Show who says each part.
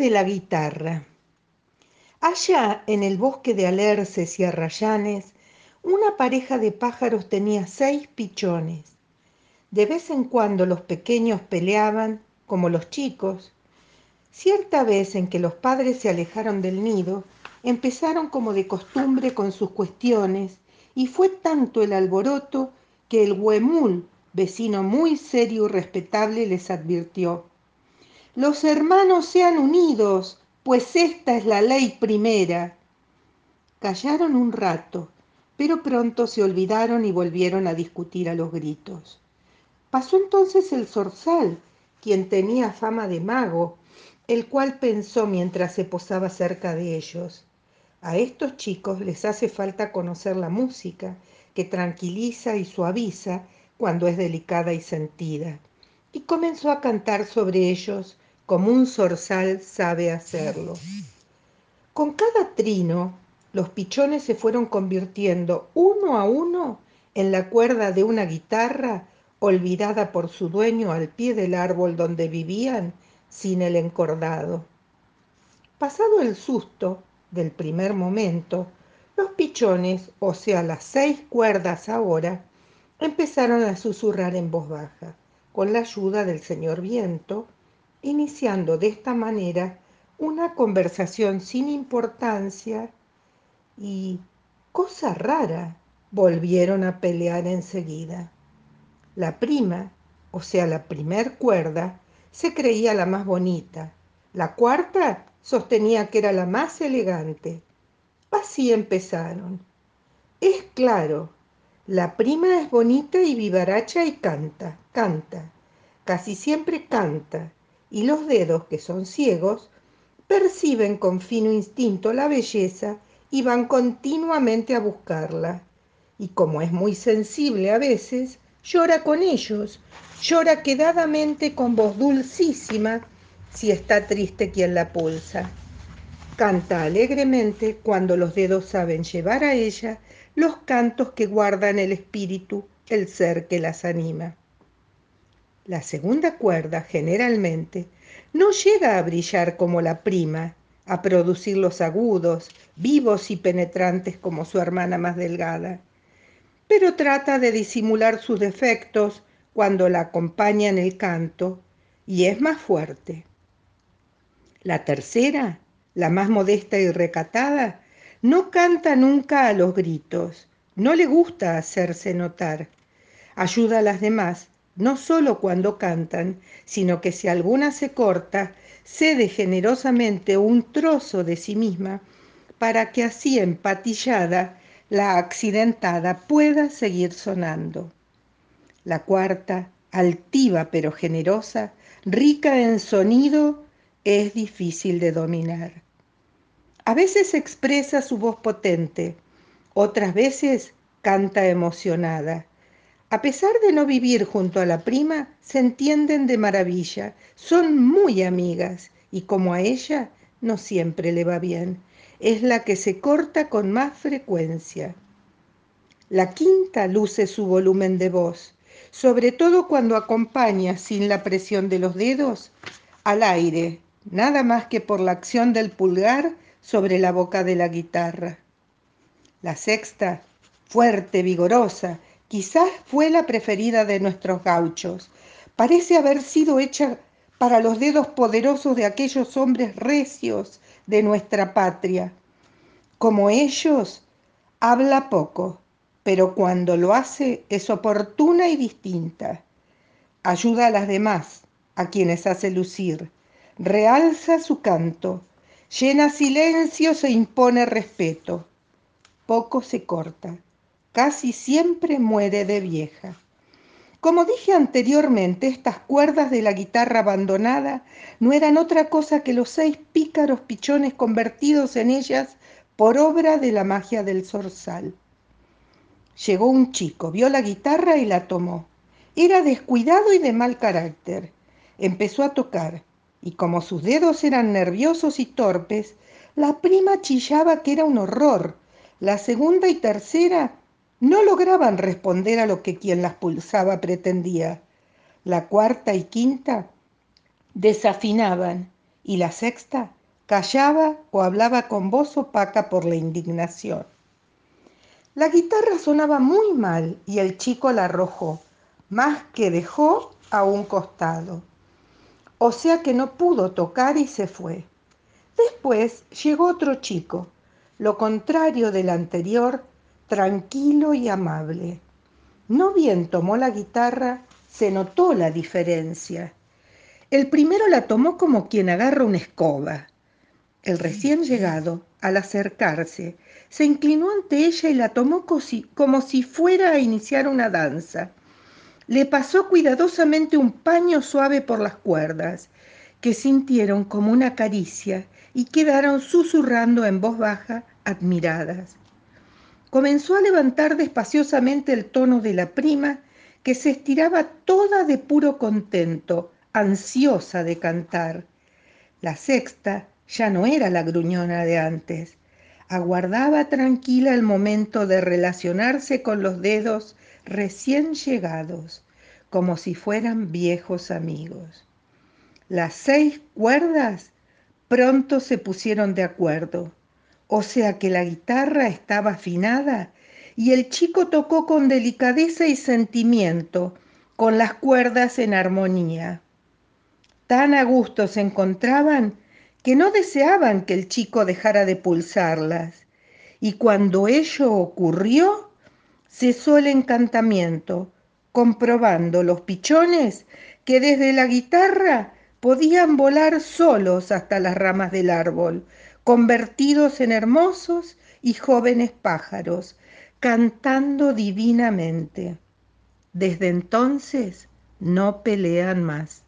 Speaker 1: de la guitarra. Allá en el bosque de alerces y arrayanes, una pareja de pájaros tenía seis pichones. De vez en cuando los pequeños peleaban, como los chicos. Cierta vez en que los padres se alejaron del nido, empezaron como de costumbre con sus cuestiones, y fue tanto el alboroto que el huemul, vecino muy serio y respetable, les advirtió. Los hermanos sean unidos, pues esta es la ley primera. Callaron un rato, pero pronto se olvidaron y volvieron a discutir a los gritos. Pasó entonces el zorzal, quien tenía fama de mago, el cual pensó mientras se posaba cerca de ellos. A estos chicos les hace falta conocer la música, que tranquiliza y suaviza cuando es delicada y sentida. Y comenzó a cantar sobre ellos como un zorzal sabe hacerlo. Con cada trino, los pichones se fueron convirtiendo uno a uno en la cuerda de una guitarra olvidada por su dueño al pie del árbol donde vivían sin el encordado. Pasado el susto del primer momento, los pichones, o sea, las seis cuerdas ahora, empezaron a susurrar en voz baja, con la ayuda del señor viento, iniciando de esta manera una conversación sin importancia y, cosa rara, volvieron a pelear enseguida. La prima, o sea, la primer cuerda, se creía la más bonita. La cuarta sostenía que era la más elegante. Así empezaron. Es claro, la prima es bonita y vivaracha y canta, canta, casi siempre canta, y los dedos, que son ciegos, perciben con fino instinto la belleza y van continuamente a buscarla. Y como es muy sensible a veces, llora con ellos, llora quedadamente con voz dulcísima si está triste quien la pulsa. Canta alegremente cuando los dedos saben llevar a ella los cantos que guardan el espíritu, el ser que las anima. La segunda cuerda, generalmente, no llega a brillar como la prima, a producir los agudos, vivos y penetrantes como su hermana más delgada, pero trata de disimular sus defectos cuando la acompaña en el canto y es más fuerte. La tercera, la más modesta y recatada, no canta nunca a los gritos, no le gusta hacerse notar. Ayuda a las demás, no solo cuando cantan, sino que si alguna se corta, cede generosamente un trozo de sí misma para que así empatillada la accidentada pueda seguir sonando. La cuarta, altiva pero generosa, rica en sonido, es difícil de dominar. A veces expresa su voz potente, otras veces canta emocionada. A pesar de no vivir junto a la prima, se entienden de maravilla, son muy amigas y como a ella no siempre le va bien, es la que se corta con más frecuencia. La quinta luce su volumen de voz, sobre todo cuando acompaña sin la presión de los dedos al aire, nada más que por la acción del pulgar sobre la boca de la guitarra. La sexta, fuerte, vigorosa, quizás fue la preferida de nuestros gauchos. Parece haber sido hecha para los dedos poderosos de aquellos hombres recios de nuestra patria. Como ellos, habla poco, pero cuando lo hace es oportuna y distinta. Ayuda a las demás, a quienes hace lucir. Realza su canto, llena silencios e impone respeto. Poco se corta, casi siempre muere de vieja. Como dije anteriormente, estas cuerdas de la guitarra abandonada no eran otra cosa que los seis pícaros pichones convertidos en ellas por obra de la magia del zorzal. Llegó un chico, vio la guitarra y la tomó. Era descuidado y de mal carácter. Empezó a tocar, y como sus dedos eran nerviosos y torpes, la prima chillaba que era un horror. La segunda y tercera no lograban responder a lo que quien las pulsaba pretendía. La cuarta y quinta desafinaban y la sexta callaba o hablaba con voz opaca por la indignación. La guitarra sonaba muy mal y el chico la arrojó, más que dejó a un costado. O sea que no pudo tocar y se fue. Después llegó otro chico, lo contrario del anterior, tranquilo y amable. No bien tomó la guitarra, se notó la diferencia. El primero la tomó como quien agarra una escoba. El recién llegado, al acercarse, se inclinó ante ella y la tomó como si fuera a iniciar una danza. Le pasó cuidadosamente un paño suave por las cuerdas, que sintieron como una caricia y quedaron susurrando en voz baja, admiradas. Comenzó a levantar despaciosamente el tono de la prima, que se estiraba toda de puro contento, ansiosa de cantar. La sexta ya no era la gruñona de antes. Aguardaba tranquila el momento de relacionarse con los dedos recién llegados, como si fueran viejos amigos. Las seis cuerdas pronto se pusieron de acuerdo, o sea que la guitarra estaba afinada y el chico tocó con delicadeza y sentimiento, con las cuerdas en armonía. Tan a gusto se encontraban que no deseaban que el chico dejara de pulsarlas, y cuando ello ocurrió, cesó el encantamiento, comprobando los pichones que desde la guitarra podían volar solos hasta las ramas del árbol, convertidos en hermosos y jóvenes pájaros, cantando divinamente. Desde entonces no pelean más.